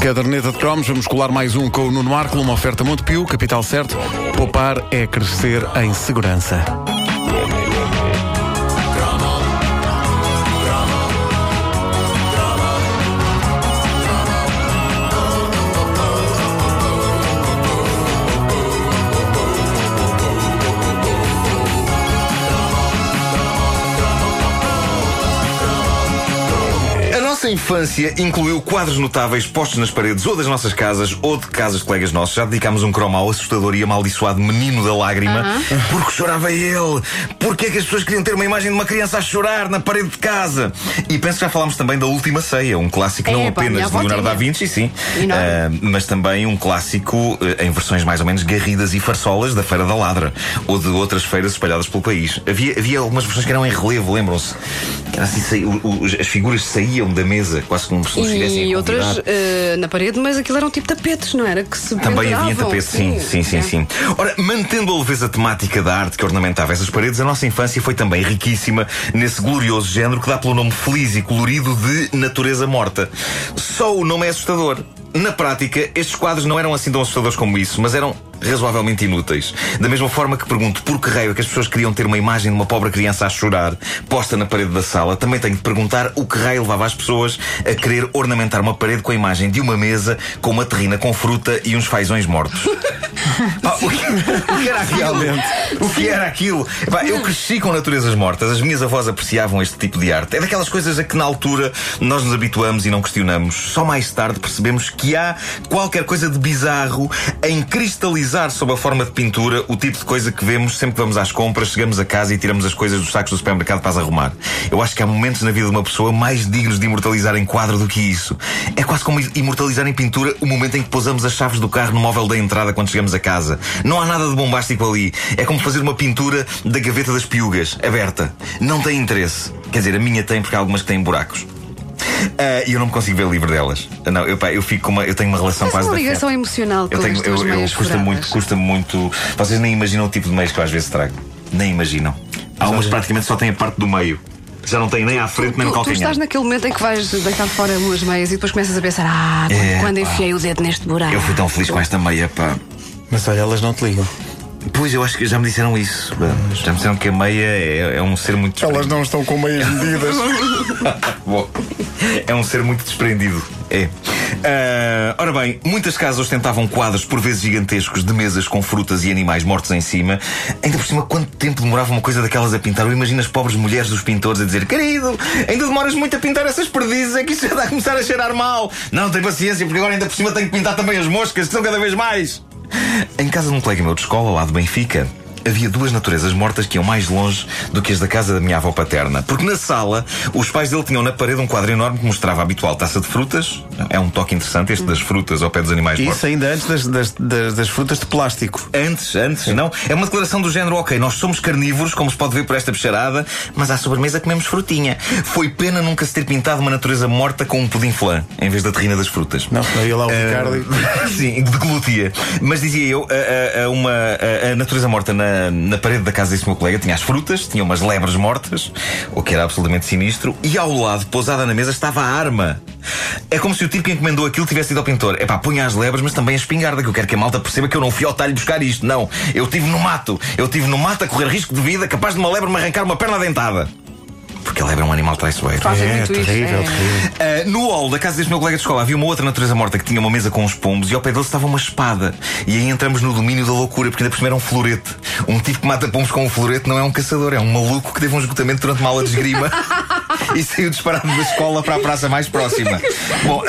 Caderneta de cromos, vamos colar mais um com o Nuno Marco, uma oferta Montepio, capital certo. Poupar é crescer em segurança. Nossa infância incluiu quadros notáveis postos nas paredes ou das nossas casas ou de casas de colegas nossos. Já dedicámos um cromo ao assustador e amaldiçoado menino da lágrima porque chorava ele. Porque é que as pessoas queriam ter uma imagem de uma criança a chorar na parede de casa? E penso que já falámos também da Última Ceia, um clássico não É, pá, minha apenas de Leonardo da. Vinci, sim, ah, mas também um clássico eh, em versões mais ou menos garridas e farsolas da Feira da Ladra ou de outras feiras espalhadas pelo país. Havia, havia algumas versões que eram em relevo, lembram-se? Assim, as figuras saíam da mesa, quase como se nos estivessem E outras eh, na parede, mas aquilo eram tipo tapetes, não era? Que se Também havia penduravam. tapete, sim, sim, sim, É. sim. Ora, mantendo a leveza temática da arte que ornamentava essas paredes, a nossa infância foi também riquíssima nesse glorioso género que dá pelo nome feliz e colorido de natureza morta. Só o nome é assustador. Na prática, estes quadros não eram assim tão assustadores como isso, mas eram razoavelmente inúteis. Da mesma forma que pergunto por que raio é que as pessoas queriam ter uma imagem de uma pobre criança a chorar posta na parede da sala, também tenho de perguntar o que raio levava as pessoas a querer ornamentar uma parede com a imagem de uma mesa com uma terrina com fruta e uns fazões mortos. Pá, o, que, o que era aquilo? O que era aquilo? Pá, eu cresci com naturezas mortas, as minhas avós apreciavam este tipo de arte. É daquelas coisas a que na altura nós nos habituamos e não questionamos. Só mais tarde percebemos que há qualquer coisa de bizarro em cristalizar sob a forma de pintura o tipo de coisa que vemos sempre que vamos às compras, chegamos a casa e tiramos as coisas dos sacos do supermercado para as arrumar. Eu acho que há momentos na vida de uma pessoa mais dignos de imortalizar em quadro do que isso. É quase como imortalizar em pintura o momento em que pousamos as chaves do carro no móvel da entrada quando chegamos a casa. Não há nada de bombástico ali. É como fazer uma pintura da gaveta das piugas, aberta. Não tem interesse. Quer dizer, a minha tem porque há algumas que têm buracos. Ah, E eu não me consigo ver livre delas. Ah, Não, eu, pá, eu fico com uma, eu tenho uma relação Mas quase uma ligação emocional com Eu tenho, eu, eu, meias custa muito, custa muito. Vocês nem imaginam o tipo de meios que eu às vezes trago. Nem imaginam. Há umas praticamente só têm a parte do meio. Já não tem nem à frente nem no Tu, tu calcanhar. estás naquele momento em que vais deitar fora umas meias e depois começas a pensar: Ah, quando, É, quando pá. enfiei o dedo neste buraco. Eu fui tão feliz com esta meia, pá. Mas olha, elas não te ligam. Pois eu acho que já me disseram isso. pá. Já me disseram que a meia é, é um ser muito Elas não estão com meias medidas. Bom, é um ser muito desprendido. É. Ah, ora bem, muitas casas ostentavam quadros, por vezes gigantescos, de mesas com frutas e animais mortos em cima. Ainda por cima, quanto tempo demorava uma coisa daquelas a pintar? Eu imagino as pobres mulheres dos pintores a dizer: Querido, ainda demoras muito a pintar essas perdizes, é que isso já está a começar a cheirar mal. Não, tem paciência, porque agora ainda por cima tenho que pintar também as moscas, que são cada vez mais. Em casa de um colega meu de escola, lá de Benfica, havia duas naturezas mortas que iam mais longe do que as da casa da minha avó paterna. Porque na sala, os pais dele tinham na parede um quadro enorme que mostrava a habitual taça de frutas. É um toque interessante este das frutas ao pé dos animais mortos. Isso ainda antes das, das, das, das frutas de plástico. Antes, antes, não. É uma declaração do género, ok, nós somos carnívoros, como se pode ver por esta bicharada, mas à sobremesa comemos frutinha. Foi pena nunca se ter pintado uma natureza morta com um pudim flan, em vez da terrina das frutas. Não, aí lá o Ricardo. e- Sim, deglutia. Mas dizia eu, a, a- a uma, a, a natureza morta na, na parede da casa desse meu colega tinha as frutas, tinha umas lebres mortas, o que era absolutamente sinistro, e ao lado, pousada na mesa, estava a arma. É como se o tipo que encomendou aquilo tivesse ido ao pintor. Epá, punha as lebres, mas também a espingarda, que eu quero que a malta perceba que eu não fui ao talho buscar isto. Não, eu estive no mato. Eu estive no mato a correr risco de vida, capaz de uma lebre me arrancar uma perna dentada. Porque a lebre é um animal traiçoeiro. Fazem É, terrível, isso. terrível. Uh, no hall da casa deste meu colega de escola havia uma outra natureza morta que tinha uma mesa com uns pombos e ao pé dele estava uma espada. E aí entramos no domínio da loucura, porque ainda por cima era um florete. Um tipo que mata pombos com um florete não é um caçador, é um maluco que teve um esgotamento durante uma aula de esgrima e saiu disparado da escola para a praça mais próxima. Bom.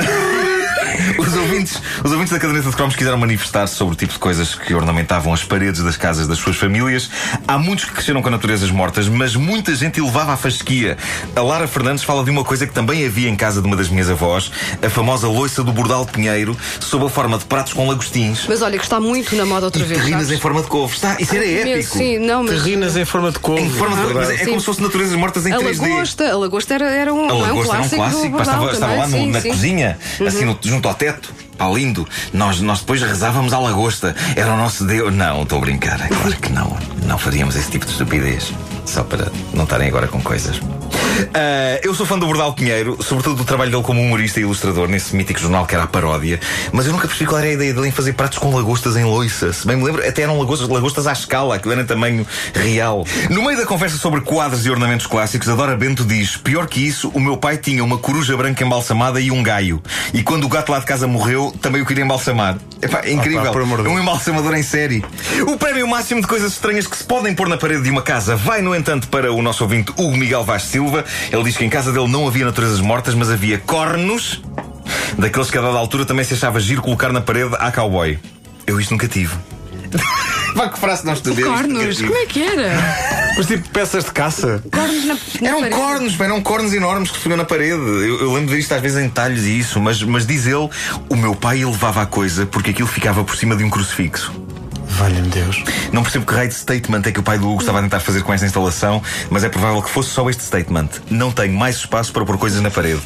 Os ouvintes, os ouvintes da caderneta de cromos quiseram manifestar-se sobre o tipo de coisas que ornamentavam as paredes das casas das suas famílias. Há muitos que cresceram com naturezas mortas, mas muita gente levava à fasquia. A Lara Fernandes fala de uma coisa que também havia em casa de uma das minhas avós, a famosa loiça do Bordal de Pinheiro, sob a forma de pratos com lagostins. Mas olha, que está muito na moda outra E vez. terrinas sabes? em forma de couve. Está, isso era épico. Sim, não, mas. Terrinas em forma de couve. Em forma de, mas é Sim. como se fossem naturezas mortas em A 3D. lagosta, a lagosta era, era um, A não é um lagosta era um clássico. clássico, estava, lá no- sim, na sim. Uhum. cozinha, assim no- junto ao teto. Pá, lindo. Nós, nós depois rezávamos à lagosta. Era o nosso Deus. Não, estou a brincar. É claro que não. Não faríamos esse tipo de estupidez. Só para não estarem agora com coisas. Uh, eu sou fã do Bordal Pinheiro, sobretudo do trabalho dele como humorista e ilustrador nesse mítico jornal que era a paródia. Mas eu nunca percebi qual era a ideia dele em fazer pratos com lagostas em loiça. Se bem me lembro, até eram lagostas, lagostas à escala, aquilo era em tamanho real. No meio da conversa sobre quadros e ornamentos clássicos, a Dora Bento diz: Pior que isso, o meu pai tinha uma coruja branca embalsamada e um gaio. E quando o gato lá de casa morreu, também o queria embalsamar. Epá, é incrível. De um embalsamador em série. O prémio máximo de coisas estranhas que se podem pôr na parede de uma casa vai, no entanto, para o nosso ouvinte Hugo Miguel Vaz Silva. Ele diz que em casa dele não havia naturezas mortas, mas havia cornos, daqueles que a dada altura também se achava giro colocar na parede à cowboy. Eu isto nunca tive. Vai que frase nós nunca Cornos, como é que era? Mas tipo peças de caça. Cornos na, na Eram parede. cornos, eram cornos enormes que se punham na parede. Eu, eu lembro de ver isto às vezes em talhos e isso, mas, mas diz ele, o meu pai levava a coisa porque aquilo ficava por cima de um crucifixo. Valha-me Deus. Não percebo que raio de statement é que o pai do Hugo estava a tentar fazer com esta instalação, mas é provável que fosse só este statement. Não tenho mais espaço para pôr coisas na parede.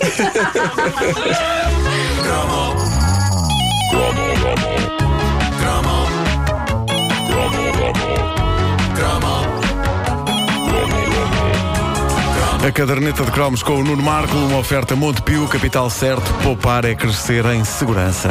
A caderneta de cromos com o Nuno Marco, uma oferta Montepio, capital certo, poupar é crescer em segurança.